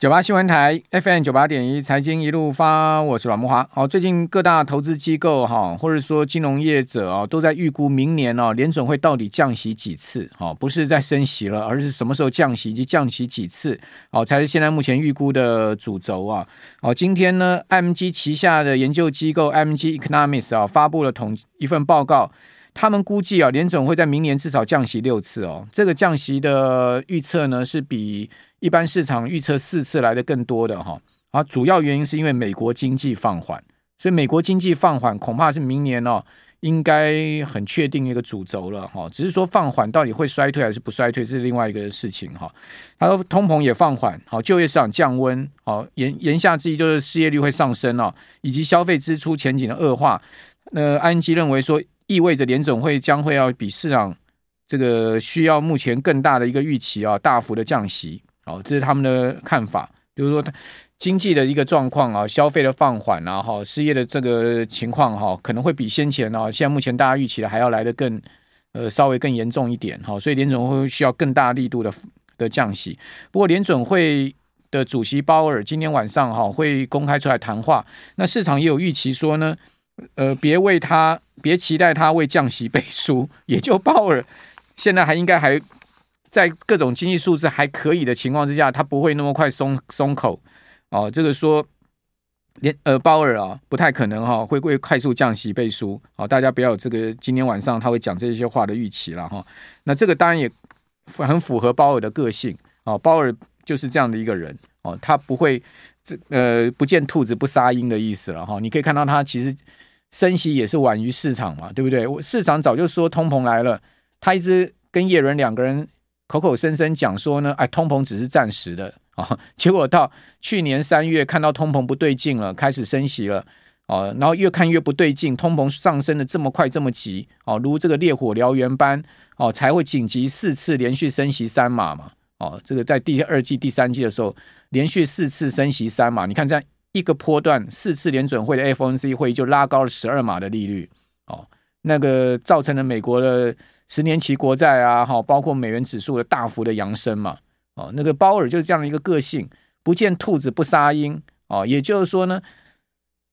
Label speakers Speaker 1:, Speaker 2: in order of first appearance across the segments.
Speaker 1: 九八新闻台 FM 九八点一财经一路发，我是阮慕驊。好，最近各大投资机构哈，或者说金融业者啊，都在预估明年哦，联准会到底降息几次？哈，不是在升息了，而是什么时候降息以及降息几次？哦，才是现在目前预估的主轴啊。好，今天呢，MG 旗下的研究机构 MG Economics 啊，发布了统一份报告，他们估计啊，联准会在明年至少降息六次哦。这个降息的预测呢，是比一般市场预测四次来的更多的哈，啊，主要原因是因为美国经济放缓，所以美国经济放缓恐怕是明年哦，应该很确定一个主轴了哈。只是说放缓到底会衰退还是不衰退是另外一个事情哈。他说通膨也放缓，好，就业市场降温，好，言言下之意就是失业率会上升哦，以及消费支出前景的恶化。那安基认为说，意味着联总会将会要比市场这个需要目前更大的一个预期啊，大幅的降息。哦，这是他们的看法，就是说，经济的一个状况啊，消费的放缓啊，哈，失业的这个情况哈，可能会比先前啊，现在目前大家预期的还要来得更，呃，稍微更严重一点哈，所以联准会需要更大力度的的降息。不过联准会的主席鲍尔今天晚上哈会公开出来谈话，那市场也有预期说呢，呃，别为他，别期待他为降息背书，也就鲍尔现在还应该还。在各种经济数字还可以的情况之下，他不会那么快松松口哦。这个说连呃鲍尔啊，不太可能哈、哦，会会快速降息背书。好、哦，大家不要有这个今天晚上他会讲这些话的预期了哈、哦。那这个当然也很符合鲍尔的个性哦。鲍尔就是这样的一个人哦，他不会这呃不见兔子不撒鹰的意思了哈、哦。你可以看到他其实升息也是晚于市场嘛，对不对？市场早就说通膨来了，他一直跟叶伦两个人。口口声声讲说呢，哎，通膨只是暂时的啊，结果到去年三月看到通膨不对劲了，开始升息了哦，然后越看越不对劲，通膨上升的这么快这么急哦，如这个烈火燎原般哦，才会紧急四次连续升息三码嘛哦，这个在第二季、第三季的时候连续四次升息三码，你看这样一个波段四次联准会的 FOMC 会议就拉高了十二码的利率哦，那个造成了美国的。十年期国债啊，哈，包括美元指数的大幅的扬升嘛，哦，那个鲍尔就是这样的一个个性，不见兔子不撒鹰，哦，也就是说呢，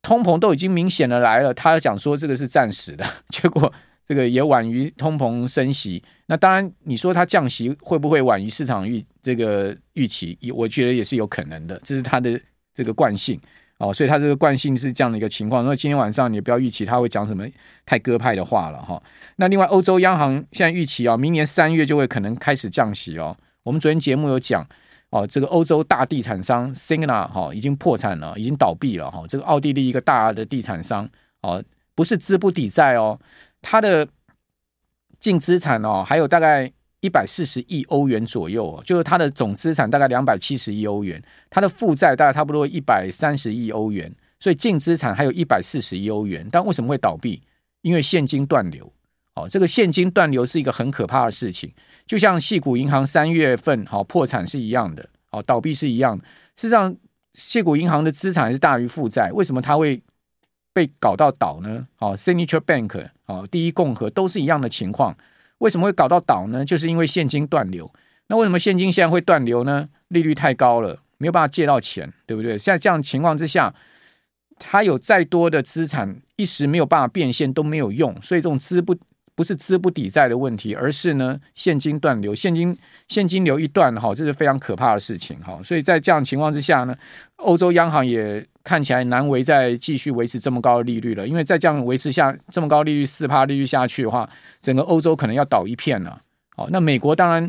Speaker 1: 通膨都已经明显的来了，他讲说这个是暂时的，结果这个也晚于通膨升息，那当然你说他降息会不会晚于市场预这个预期，我觉得也是有可能的，这是他的这个惯性。哦，所以他这个惯性是这样的一个情况。那今天晚上你不要预期他会讲什么太鸽派的话了哈。那另外，欧洲央行现在预期啊，明年三月就会可能开始降息哦。我们昨天节目有讲哦，这个欧洲大地产商 Signa 哈已经破产了，已经倒闭了哈。这个奥地利一个大的地产商哦，不是资不抵债哦，它的净资产哦还有大概。一百四十亿欧元左右，就是它的总资产大概两百七十亿欧元，它的负债大概差不多一百三十亿欧元，所以净资产还有一百四十亿欧元。但为什么会倒闭？因为现金断流。哦，这个现金断流是一个很可怕的事情，就像矽谷银行三月份好破产是一样的，哦，倒闭是一样的。事实上，矽谷银行的资产是大于负债，为什么它会被搞到倒呢？哦，Signature Bank，哦，第一共和都是一样的情况。为什么会搞到倒呢？就是因为现金断流。那为什么现金现在会断流呢？利率太高了，没有办法借到钱，对不对？现在这样情况之下，他有再多的资产，一时没有办法变现都没有用。所以这种资不不是资不抵债的问题，而是呢现金断流，现金现金流一断，哈，这是非常可怕的事情，哈。所以在这样情况之下呢，欧洲央行也。看起来难为再继续维持这么高的利率了，因为再这样维持下这么高利率四趴利率下去的话，整个欧洲可能要倒一片了。好，那美国当然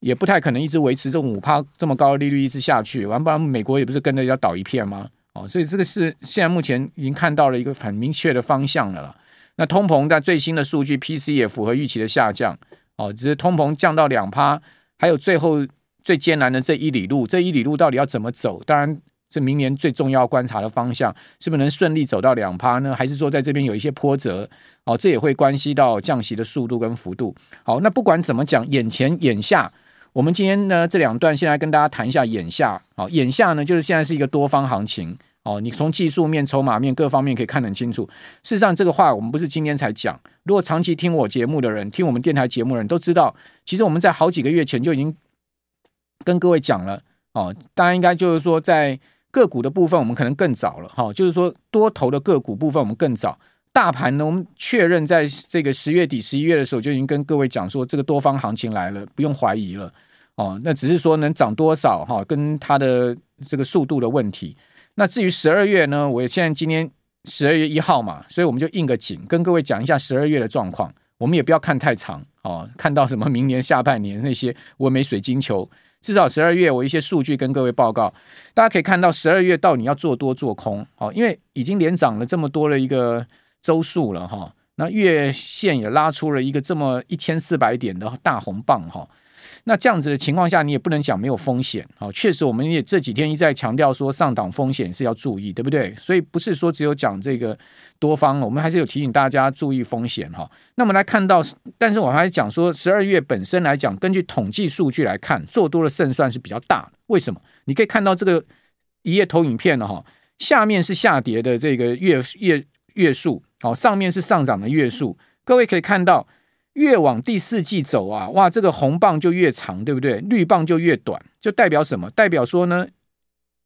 Speaker 1: 也不太可能一直维持这五趴这么高的利率一直下去，完不然美国也不是跟着要倒一片吗？哦，所以这个是现在目前已经看到了一个很明确的方向了。那通膨在最新的数据 PC 也符合预期的下降，哦，只是通膨降到两趴，还有最后最艰难的这一里路，这一里路到底要怎么走？当然。是明年最重要观察的方向，是不是能顺利走到两趴呢？还是说在这边有一些波折？哦，这也会关系到降息的速度跟幅度。好，那不管怎么讲，眼前眼下，我们今天呢这两段先来跟大家谈一下眼下。好，眼下呢就是现在是一个多方行情。哦，你从技术面、筹码面各方面可以看得很清楚。事实上，这个话我们不是今天才讲。如果长期听我节目的人，听我们电台节目的人都知道，其实我们在好几个月前就已经跟各位讲了。哦，当然应该就是说在个股的部分，我们可能更早了哈、就是说多头的个股部分我们更早。大盘呢，我们确认在这个十月底、十一月的时候就已经跟各位讲说，这个多方行情来了，不用怀疑了哦。那只是说能涨多少哈、跟它的这个速度的问题。那至于十二月呢，我现在今天十二月一号嘛，所以我们就应个景，跟各位讲一下十二月的状况。我们也不要看太长哦，看到什么明年下半年那些我没水晶球，至少十二月我一些数据跟各位报告，大家可以看到十二月到底要做多做空好，因为已经连涨了这么多的一个。周数了哈，那月线也拉出了一个这么一千四百点的大红棒哈，那这样子的情况下，你也不能讲没有风险啊。确实，我们也这几天一再强调说上档风险是要注意，对不对？所以不是说只有讲这个多方，我们还是有提醒大家注意风险哈。那么来看到，但是我还讲说，十二月本身来讲，根据统计数据来看，做多的胜算是比较大的。为什么？你可以看到这个一页投影片了哈，下面是下跌的这个月月月数。好，上面是上涨的月数，各位可以看到，越往第四季走啊，哇，这个红棒就越长，对不对？绿棒就越短，就代表什么？代表说呢，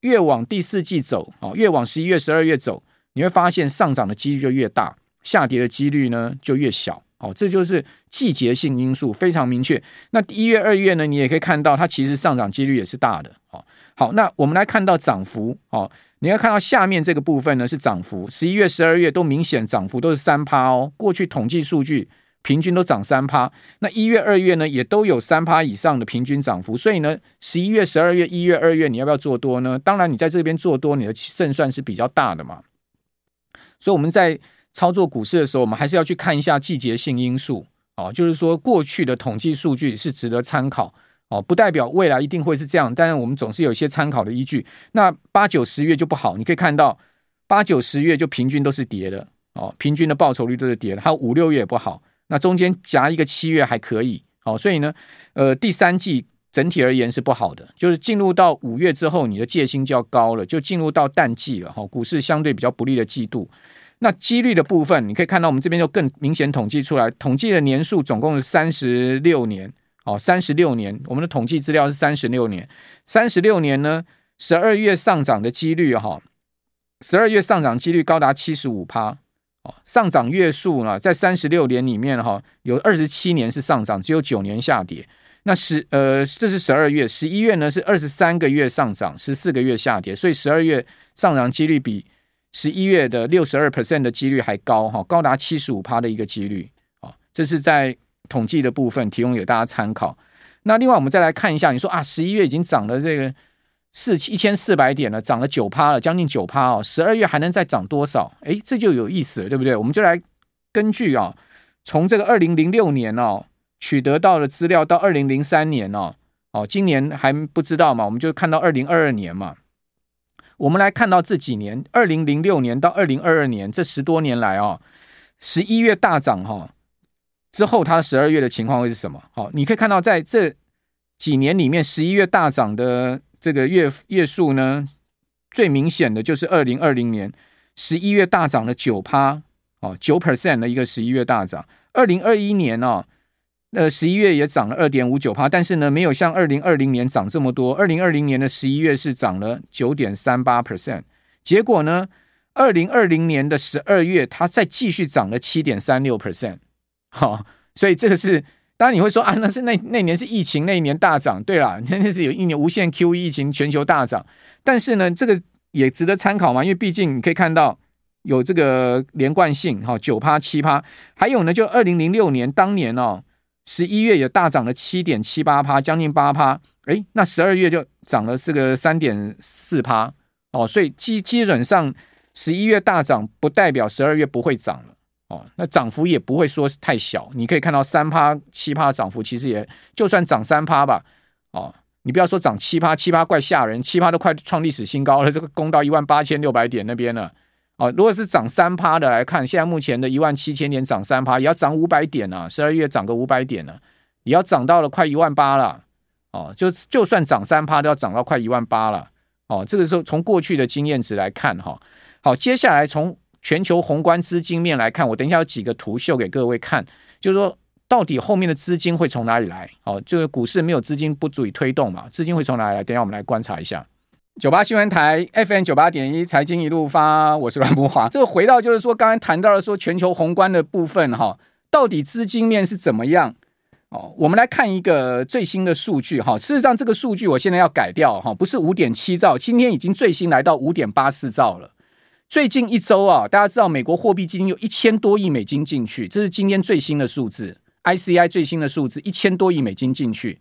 Speaker 1: 越往第四季走，哦，越往十一月、十二月走，你会发现上涨的几率就越大，下跌的几率呢就越小。哦，这就是季节性因素，非常明确。那一月、二月呢，你也可以看到，它其实上涨几率也是大的。哦，好，那我们来看到涨幅，哦。你要看到下面这个部分呢，是涨幅，十一月、十二月都明显涨幅都是三趴哦。过去统计数据平均都涨三趴，那一月、二月呢也都有三趴以上的平均涨幅。所以呢，十一月、十二月、一月、二月，你要不要做多呢？当然，你在这边做多，你的胜算是比较大的嘛。所以我们在操作股市的时候，我们还是要去看一下季节性因素哦，就是说过去的统计数据是值得参考。哦，不代表未来一定会是这样，但是我们总是有一些参考的依据。那八九十月就不好，你可以看到八九十月就平均都是跌的哦，平均的报酬率都是跌的。还有五六月也不好，那中间夹一个七月还可以。好，所以呢，呃，第三季整体而言是不好的，就是进入到五月之后，你的戒心就要高了，就进入到淡季了。哈，股市相对比较不利的季度。那几率的部分，你可以看到我们这边就更明显统计出来，统计的年数总共是三十六年。哦，三十六年，我们的统计资料是三十六年。三十六年呢，十二月上涨的几率哈，十二月上涨几率高达七十五趴。哦，上涨月数呢，在三十六年里面哈，有二十七年是上涨，只有九年下跌。那十呃，这是十二月，十一月呢是二十三个月上涨，十四个月下跌，所以十二月上涨几率比十一月的六十二 percent 的几率还高哈，高达七十五趴的一个几率。哦，这是在。统计的部分提供给大家参考。那另外我们再来看一下，你说啊，十一月已经涨了这个四一千四百点了，涨了九趴了，将近九趴哦。十二月还能再涨多少？诶，这就有意思了，对不对？我们就来根据啊，从这个二零零六年哦取得到的资料到二零零三年哦，哦，今年还不知道嘛，我们就看到二零二二年嘛。我们来看到这几年，二零零六年到二零二二年这十多年来哦，十一月大涨哈。之后，它十二月的情况会是什么？好，你可以看到，在这几年里面，十一月大涨的这个月月数呢，最明显的就是二零二零年十一月大涨了九趴哦，九 percent 的一个十一月大涨。二零二一年哦，呃，十一月也涨了二点五九趴，但是呢，没有像二零二零年涨这么多。二零二零年的十一月是涨了九点三八 percent，结果呢，二零二零年的十二月，它再继续涨了七点三六 percent。好、所以这个是当然你会说啊，那是那那年是疫情那一年大涨，对啦，那是有一年无限 QE 疫情全球大涨，但是呢，这个也值得参考嘛，因为毕竟你可以看到有这个连贯性，哈，九趴七趴，还有呢，就二零零六年当年哦，十一月也大涨了七点七八趴，将近八趴，诶，那十二月就涨了这个三点四趴，哦，所以基基本上十一月大涨不代表十二月不会涨了。哦，那涨幅也不会说太小，你可以看到三趴、七趴涨幅，其实也就算涨三趴吧。哦，你不要说涨七趴，七趴怪吓人，七趴都快创历史新高了，这个攻到一万八千六百点那边了。哦，如果是涨三趴的来看，现在目前的一万七千点涨三趴，也要涨五百点啊，十二月涨个五百点呢，也要涨到了快一万八了。哦，就就算涨三趴，都要涨到快一万八了。哦，这个时候从过去的经验值来看，哈，好，接下来从。全球宏观资金面来看，我等一下有几个图秀给各位看，就是说到底后面的资金会从哪里来？哦，这个股市没有资金不足以推动嘛，资金会从哪里来？等一下我们来观察一下。九八新闻台 FM 九八点一财经一路发，我是阮慕华。这个回到就是说，刚才谈到了说全球宏观的部分哈，到底资金面是怎么样？哦，我们来看一个最新的数据哈。事实上，这个数据我现在要改掉哈，不是五点七兆，今天已经最新来到五点八四兆了。最近一周啊，大家知道美国货币基金有一千多亿美金进去，这是今天最新的数字，ICI 最新的数字，一千多亿美金进去。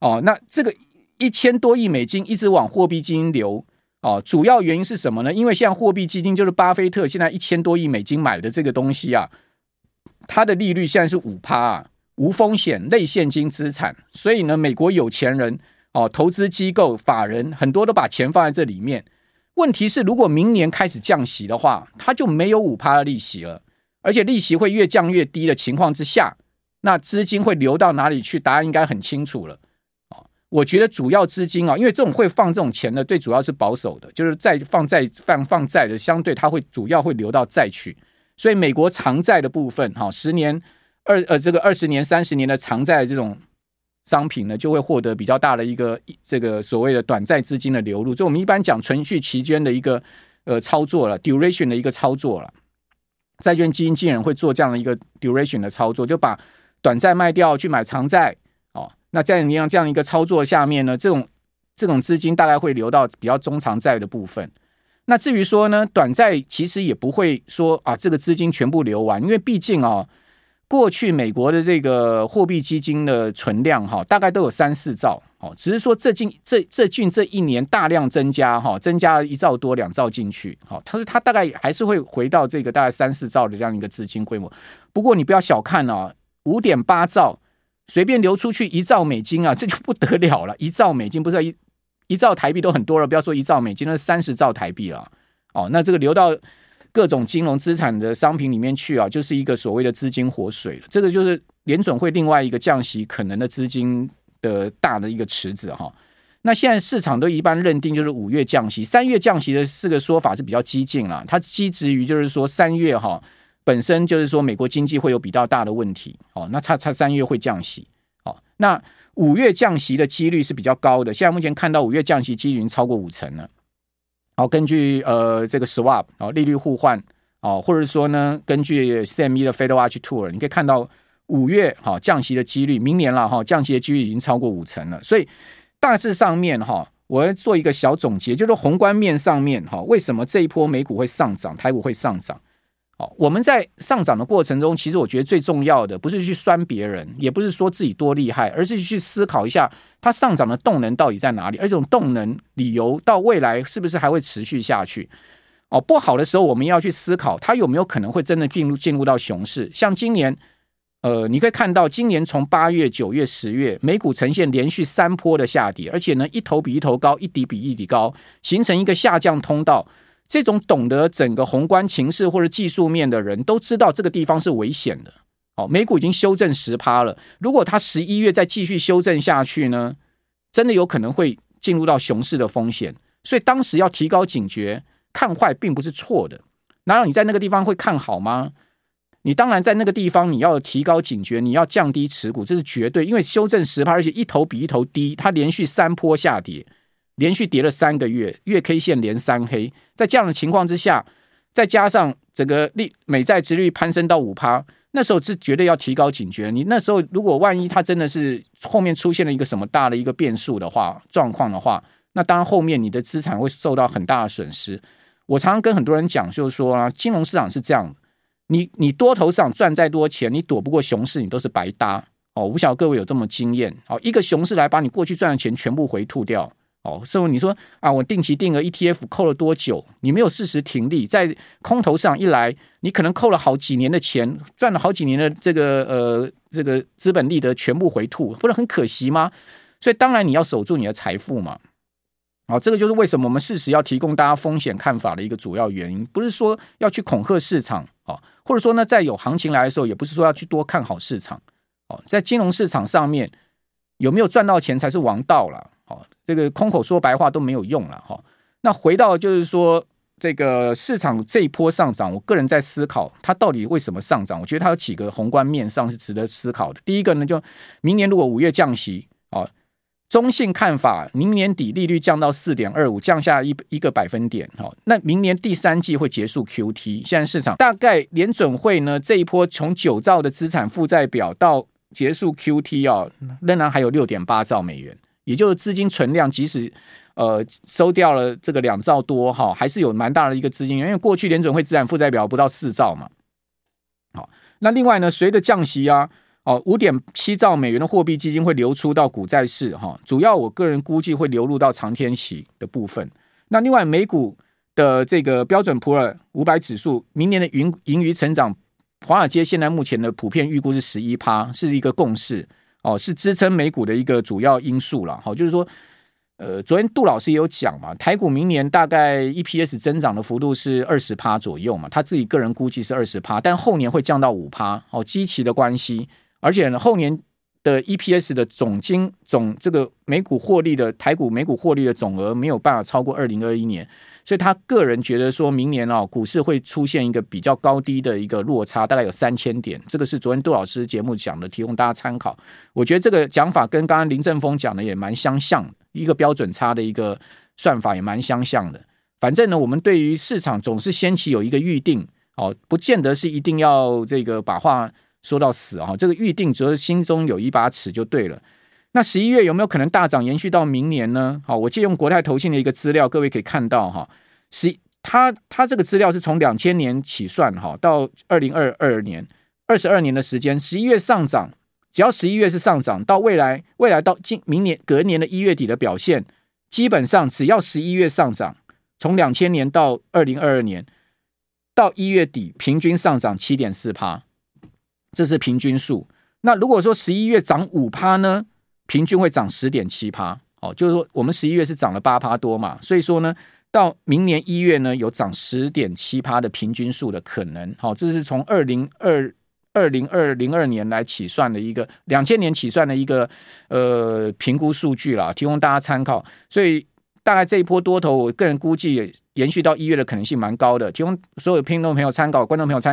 Speaker 1: 哦，那这个一千多亿美金一直往货币基金流，哦，主要原因是什么呢？因为现在货币基金就是巴菲特现在一千多亿美金买的这个东西啊，它的利率现在是五趴啊，无风险类现金资产，所以呢，美国有钱人哦，投资机构、法人很多都把钱放在这里面。问题是，如果明年开始降息的话，它就没有五趴的利息了，而且利息会越降越低的情况之下，那资金会流到哪里去？答案应该很清楚了。哦，我觉得主要资金啊，因为这种会放这种钱的，最主要是保守的，就是债放债放放债的，相对它会主要会流到债去。所以美国长债的部分，哈，十年二呃这个二十年、三十年的长债这种。商品呢，就会获得比较大的一个这个所谓的短债资金的流入，所以我们一般讲存续期间的一个呃操作了，duration 的一个操作了。债券基金经理人会做这样的一个 duration 的操作，就把短债卖掉去买长债哦。那在你样这样一个操作下面呢，这种这种资金大概会流到比较中长债的部分。那至于说呢，短债其实也不会说啊，这个资金全部流完，因为毕竟啊、哦。过去美国的这个货币基金的存量哈，大概都有三四兆哦，只是说这近这这近这一年大量增加哈，增加了一兆多两兆进去，好，他说他大概还是会回到这个大概三四兆的这样一个资金规模。不过你不要小看啊，五点八兆随便流出去一兆美金啊，这就不得了了，一兆美金不是一一兆台币都很多了，不要说一兆美金，那三十兆台币了哦，那这个流到。各种金融资产的商品里面去啊，就是一个所谓的资金活水了。这个就是联准会另外一个降息可能的资金的大的一个池子哈。那现在市场都一般认定就是五月降息，三月降息的四个说法是比较激进了。它基质于就是说三月哈本身就是说美国经济会有比较大的问题哦，那它它三月会降息哦。那五月降息的几率是比较高的，现在目前看到五月降息几率已经超过五成了。好，根据呃这个 swap 哦利率互换哦，或者说呢，根据 CME 的 Fed Watch Tool，你可以看到五月哈降息的几率，明年了哈降息的几率已经超过五成了。所以大致上面哈，我要做一个小总结，就是宏观面上面哈，为什么这一波美股会上涨，台股会上涨？哦，我们在上涨的过程中，其实我觉得最重要的不是去酸别人，也不是说自己多厉害，而是去思考一下它上涨的动能到底在哪里，而这种动能理由到未来是不是还会持续下去？哦，不好的时候我们要去思考它有没有可能会真的进入进入到熊市。像今年，呃，你可以看到今年从八月、九月、十月，美股呈现连续三波的下跌，而且呢，一头比一头高，一底比一底高，形成一个下降通道。这种懂得整个宏观情势或者技术面的人都知道这个地方是危险的。哦，美股已经修正十趴了，如果它十一月再继续修正下去呢，真的有可能会进入到熊市的风险。所以当时要提高警觉，看坏并不是错的。难道你在那个地方会看好吗？你当然在那个地方你要提高警觉，你要降低持股，这是绝对，因为修正十趴，而且一头比一头低，它连续三波下跌。连续跌了三个月，月 K 线连三黑，在这样的情况之下，再加上整个利美债殖率攀升到五趴，那时候是绝对要提高警觉。你那时候如果万一它真的是后面出现了一个什么大的一个变数的话，状况的话，那当然后面你的资产会受到很大的损失。我常常跟很多人讲，就是说啊，金融市场是这样，你你多头上赚再多钱，你躲不过熊市，你都是白搭哦。我不晓得各位有这么经验哦，一个熊市来把你过去赚的钱全部回吐掉。哦，所以你说啊，我定期定额 ETF 扣了多久？你没有适时停利，在空头上一来，你可能扣了好几年的钱，赚了好几年的这个呃这个资本利得全部回吐，不是很可惜吗？所以当然你要守住你的财富嘛。好，这个就是为什么我们适时要提供大家风险看法的一个主要原因，不是说要去恐吓市场，哦，或者说呢，在有行情来的时候，也不是说要去多看好市场，哦，在金融市场上面有没有赚到钱才是王道了。好这个空口说白话都没有用了哈。那回到就是说，这个市场这一波上涨，我个人在思考它到底为什么上涨。我觉得它有几个宏观面上是值得思考的。第一个呢，就明年如果五月降息啊，中性看法，明年底利率降到四点二五，降下一一个百分点。哈，那明年第三季会结束 QT。现在市场大概联准会呢这一波从九兆的资产负债表到结束 QT 啊，仍然还有六点八兆美元，也就是资金存量，即使。呃，收掉了这个两兆多哈，还是有蛮大的一个资金，因为过去联准会资产负债表不到四兆嘛。好，那另外呢，随着降息啊，哦，五点七兆美元的货币基金会流出到股债市哈，主要我个人估计会流入到长天期的部分。那另外美股的这个标准普尔五百指数明年的盈盈余成长，华尔街现在目前的普遍预估是十一趴，是一个共识哦，是支撑美股的一个主要因素了。好，就是说。呃，昨天杜老师也有讲嘛，台股明年大概 EPS 增长的幅度是二十趴左右嘛，他自己个人估计是二十趴，但后年会降到五趴，哦，基期的关系，而且呢，后年的 EPS 的总金总这个每股获利的台股每股获利的总额没有办法超过二零二一年，所以他个人觉得说明年哦，股市会出现一个比较高低的一个落差，大概有三千点，这个是昨天杜老师节目讲的，提供大家参考。我觉得这个讲法跟刚刚林正峰讲的也蛮相像。一个标准差的一个算法也蛮相像的。反正呢，我们对于市场总是先期有一个预定哦，不见得是一定要这个把话说到死啊。这个预定只是心中有一把尺就对了。那十一月有没有可能大涨延续到明年呢？好，我借用国泰投信的一个资料，各位可以看到哈，十他他这个资料是从两千年起算哈，到二零二二年二十二年的时间，十一月上涨。只要十一月是上涨，到未来未来到今明年隔年的一月底的表现，基本上只要十一月上涨，从两千年到二零二二年到一月底，平均上涨七点四趴，这是平均数。那如果说十一月涨五趴呢，平均会涨十点七趴。哦，就是说我们十一月是涨了八趴多嘛，所以说呢，到明年一月呢有涨十点七趴的平均数的可能。好，这是从二零二。二零二零二年来起算的一个两千年起算的一个呃评估数据啦，提供大家参考。所以大概这一波多头，我个人估计延续到一月的可能性蛮高的，提供所有听众朋友参考，观众朋友参考。